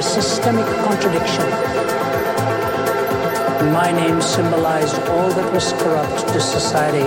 is systemic contradiction, my name symbolized all that was corrupt to society